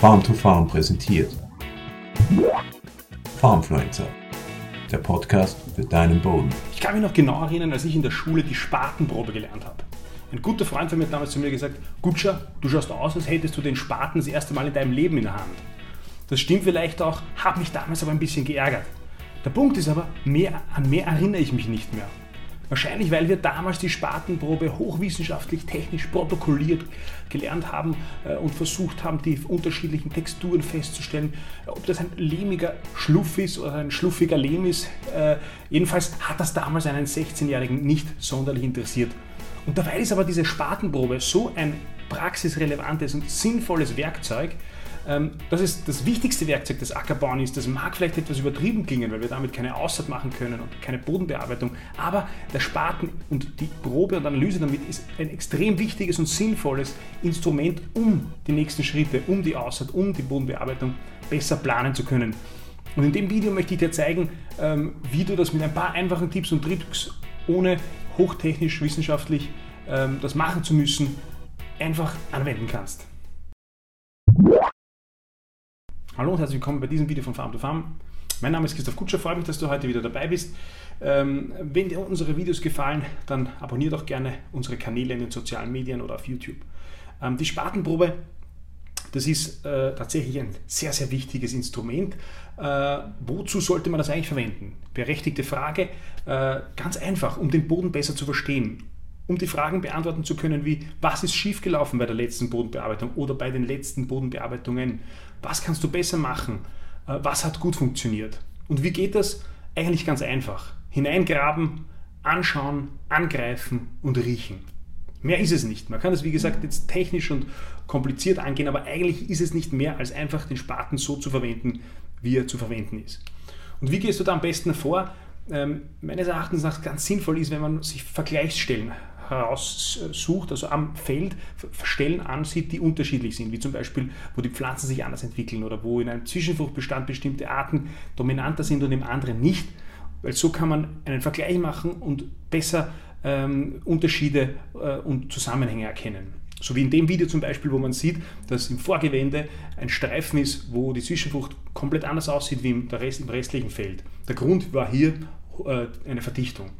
Farm to Farm präsentiert. Farmfluencer, der Podcast für deinen Boden. Ich kann mich noch genau erinnern, als ich in der Schule die Spatenprobe gelernt habe. Ein guter Freund von mir hat damals zu mir gesagt, Gutscher, du schaust aus, als hättest du den Spaten das erste Mal in deinem Leben in der Hand. Das stimmt vielleicht auch, hat mich damals aber ein bisschen geärgert. Der Punkt ist aber, mehr, an mehr erinnere ich mich nicht mehr. Wahrscheinlich, weil wir damals die Spatenprobe hochwissenschaftlich, technisch protokolliert gelernt haben äh, und versucht haben, die unterschiedlichen Texturen festzustellen, ob das ein lehmiger Schluff ist oder ein schluffiger Lehm ist. Äh, jedenfalls hat das damals einen 16-Jährigen nicht sonderlich interessiert. Und dabei ist aber diese Spatenprobe so ein praxisrelevantes und sinnvolles Werkzeug, das ist das wichtigste Werkzeug des Ackerbauen ist. Das mag vielleicht etwas übertrieben klingen, weil wir damit keine Aussaat machen können und keine Bodenbearbeitung. Aber der Spaten und die Probe und Analyse damit ist ein extrem wichtiges und sinnvolles Instrument, um die nächsten Schritte, um die Aussaat, um die Bodenbearbeitung besser planen zu können. Und in dem Video möchte ich dir zeigen, ähm, wie du das mit ein paar einfachen Tipps und Tricks, ohne hochtechnisch wissenschaftlich ähm, das machen zu müssen, einfach anwenden kannst. Hallo und herzlich willkommen bei diesem Video von Farm to Farm. Mein Name ist Christoph Kutscher, freue mich, dass du heute wieder dabei bist. Ähm, wenn dir unsere Videos gefallen, dann abonniere doch gerne unsere Kanäle in den sozialen Medien oder auf YouTube. Ähm, die Spatenprobe, das ist äh, tatsächlich ein sehr, sehr wichtiges Instrument. Äh, wozu sollte man das eigentlich verwenden? Berechtigte Frage. Äh, ganz einfach, um den Boden besser zu verstehen, um die Fragen beantworten zu können, wie was ist schiefgelaufen bei der letzten Bodenbearbeitung oder bei den letzten Bodenbearbeitungen? Was kannst du besser machen? Äh, was hat gut funktioniert? Und wie geht das? Eigentlich ganz einfach. Hineingraben, anschauen, angreifen und riechen. Mehr ist es nicht. Man kann das, wie gesagt, jetzt technisch und kompliziert angehen, aber eigentlich ist es nicht mehr, als einfach den Spaten so zu verwenden, wie er zu verwenden ist. Und wie gehst du da am besten vor? Ähm, meines Erachtens nach ganz sinnvoll ist, wenn man sich Vergleichsstellen heraussucht, also am Feld Stellen ansieht, die unterschiedlich sind, wie zum Beispiel, wo die Pflanzen sich anders entwickeln oder wo in einem Zwischenfruchtbestand bestimmte Arten dominanter sind und im anderen nicht, weil so kann man einen Vergleich machen und besser ähm, Unterschiede äh, und Zusammenhänge erkennen. So wie in dem Video zum Beispiel, wo man sieht, dass im Vorgewende ein Streifen ist, wo die Zwischenfrucht komplett anders aussieht wie im, Rest, im restlichen Feld. Der Grund war hier äh, eine Verdichtung.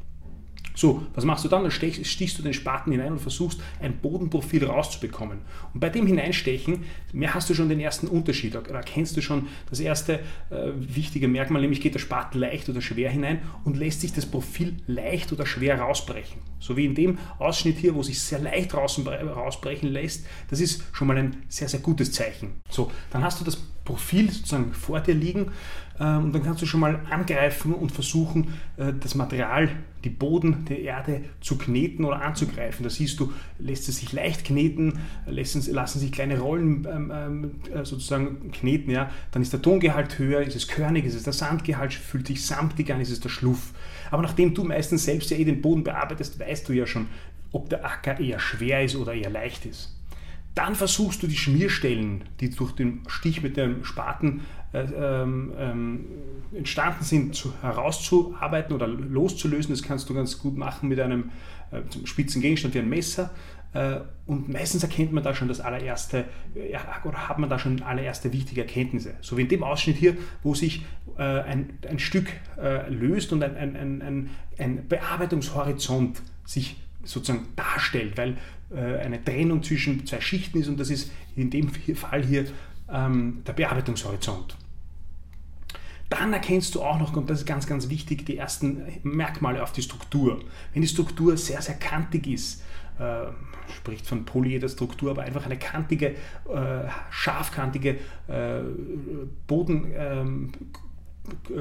So, was machst du dann? Dann stichst du den Spaten hinein und versuchst ein Bodenprofil rauszubekommen. Und bei dem Hineinstechen, mehr hast du schon den ersten Unterschied. Da erkennst du schon das erste äh, wichtige Merkmal, nämlich geht der Spaten leicht oder schwer hinein und lässt sich das Profil leicht oder schwer rausbrechen. So wie in dem Ausschnitt hier, wo sich sehr leicht rausbrechen lässt, das ist schon mal ein sehr, sehr gutes Zeichen. So, dann hast du das Profil sozusagen vor dir liegen ähm, und dann kannst du schon mal angreifen und versuchen, äh, das Material, die Boden der Erde zu kneten oder anzugreifen. Da siehst du, lässt es sich leicht kneten, lassen, lassen sich kleine Rollen ähm, ähm, äh, sozusagen kneten. Ja. Dann ist der Tongehalt höher, ist es körnig, ist es der Sandgehalt, fühlt sich samtig an, ist es der Schluff. Aber nachdem du meistens selbst ja eh den Boden bearbeitest, weißt du ja schon, ob der Acker eher schwer ist oder eher leicht ist. Dann versuchst du die Schmierstellen, die durch den Stich mit dem Spaten äh, ähm, ähm, entstanden sind, zu, herauszuarbeiten oder loszulösen. Das kannst du ganz gut machen mit einem äh, spitzen Gegenstand wie ein Messer. Äh, und meistens erkennt man da schon das allererste, ja, oder hat man da schon allererste wichtige Erkenntnisse. So wie in dem Ausschnitt hier, wo sich äh, ein, ein Stück äh, löst und ein, ein, ein, ein Bearbeitungshorizont sich sozusagen darstellt, weil äh, eine Trennung zwischen zwei Schichten ist und das ist in dem Fall hier ähm, der Bearbeitungshorizont. Dann erkennst du auch noch, und das ist ganz, ganz wichtig, die ersten Merkmale auf die Struktur. Wenn die Struktur sehr, sehr kantig ist, äh, spricht von Polyederstruktur, aber einfach eine kantige, äh, scharfkantige äh, Boden, ähm,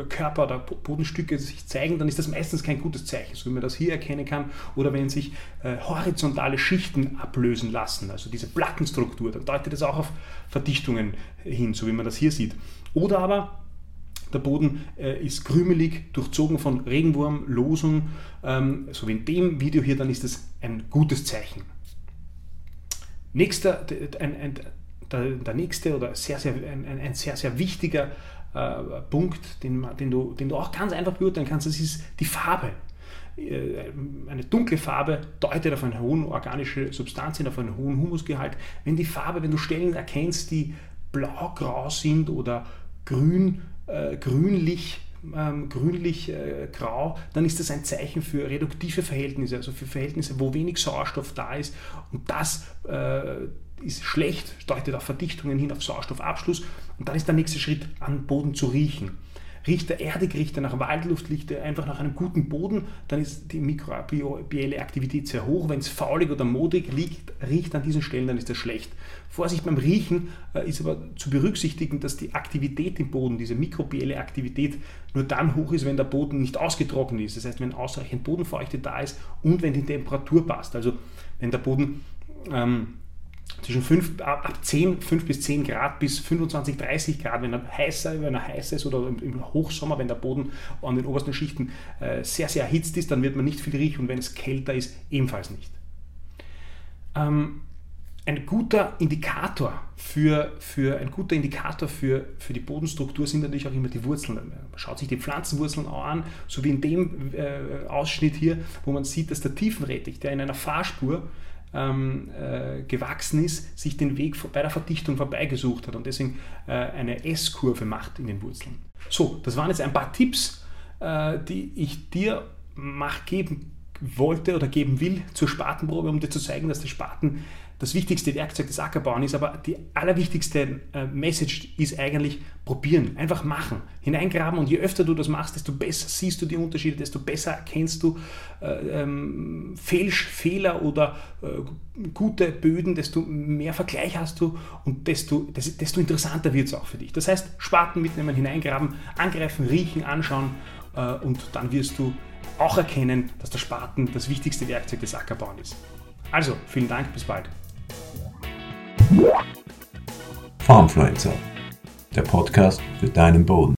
Körper oder Bodenstücke sich zeigen, dann ist das meistens kein gutes Zeichen, so wie man das hier erkennen kann. Oder wenn sich äh, horizontale Schichten ablösen lassen, also diese Plattenstruktur, dann deutet das auch auf Verdichtungen hin, so wie man das hier sieht. Oder aber der Boden äh, ist krümelig, durchzogen von Regenwurm, Losung, ähm, so wie in dem Video hier, dann ist das ein gutes Zeichen. Nächster, ein, ein, der, der, nächste oder sehr, sehr, ein, ein sehr, sehr wichtiger äh, Punkt, den, den, du, den du auch ganz einfach beurteilen kannst, das ist die Farbe. Äh, eine dunkle Farbe deutet auf eine hohe organische Substanz hin, auf einen hohen Humusgehalt. Wenn die Farbe, wenn du Stellen erkennst, die blau-grau sind oder grün, äh, grünlich, ähm, grünlich-grau, äh, dann ist das ein Zeichen für reduktive Verhältnisse, also für Verhältnisse, wo wenig Sauerstoff da ist. Und das äh, ist schlecht, deutet auf Verdichtungen hin, auf Sauerstoffabschluss. Und dann ist der nächste Schritt, an Boden zu riechen. Riecht er erdig, riecht er nach Waldluft, riecht er einfach nach einem guten Boden, dann ist die mikrobielle Aktivität sehr hoch. Wenn es faulig oder modig liegt, riecht an diesen Stellen, dann ist das schlecht. Vorsicht beim Riechen äh, ist aber zu berücksichtigen, dass die Aktivität im Boden, diese mikrobielle Aktivität, nur dann hoch ist, wenn der Boden nicht ausgetrocknet ist. Das heißt, wenn ausreichend Bodenfeuchte da ist und wenn die Temperatur passt. Also wenn der Boden ähm, zwischen 5, ab 10, 5 bis 10 Grad bis 25, 30 Grad, wenn er heißer, wenn er heiß ist oder im Hochsommer, wenn der Boden an den obersten Schichten äh, sehr, sehr erhitzt ist, dann wird man nicht viel riechen und wenn es kälter ist, ebenfalls nicht. Ähm, ein guter Indikator für, für, ein guter Indikator für, für die Bodenstruktur sind natürlich auch immer die Wurzeln. Man schaut sich die Pflanzenwurzeln auch an, so wie in dem äh, Ausschnitt hier, wo man sieht, dass der Tiefenrettich, der in einer Fahrspur ähm, äh, gewachsen ist, sich den Weg bei der Verdichtung vorbeigesucht hat und deswegen äh, eine S-Kurve macht in den Wurzeln. So, das waren jetzt ein paar Tipps, äh, die ich dir mach, geben wollte oder geben will zur Spatenprobe, um dir zu zeigen, dass der Spaten das wichtigste Werkzeug des Ackerbauens ist, aber die allerwichtigste äh, Message ist eigentlich probieren, einfach machen, hineingraben und je öfter du das machst, desto besser siehst du die Unterschiede, desto besser erkennst du äh, ähm, Fehler oder äh, gute Böden, desto mehr Vergleich hast du und desto, desto interessanter wird es auch für dich. Das heißt, Spaten mitnehmen, hineingraben, angreifen, riechen, anschauen äh, und dann wirst du auch erkennen, dass der Spaten das wichtigste Werkzeug des Ackerbauens ist. Also, vielen Dank, bis bald. Farmfluencer, der Podcast für deinen Boden.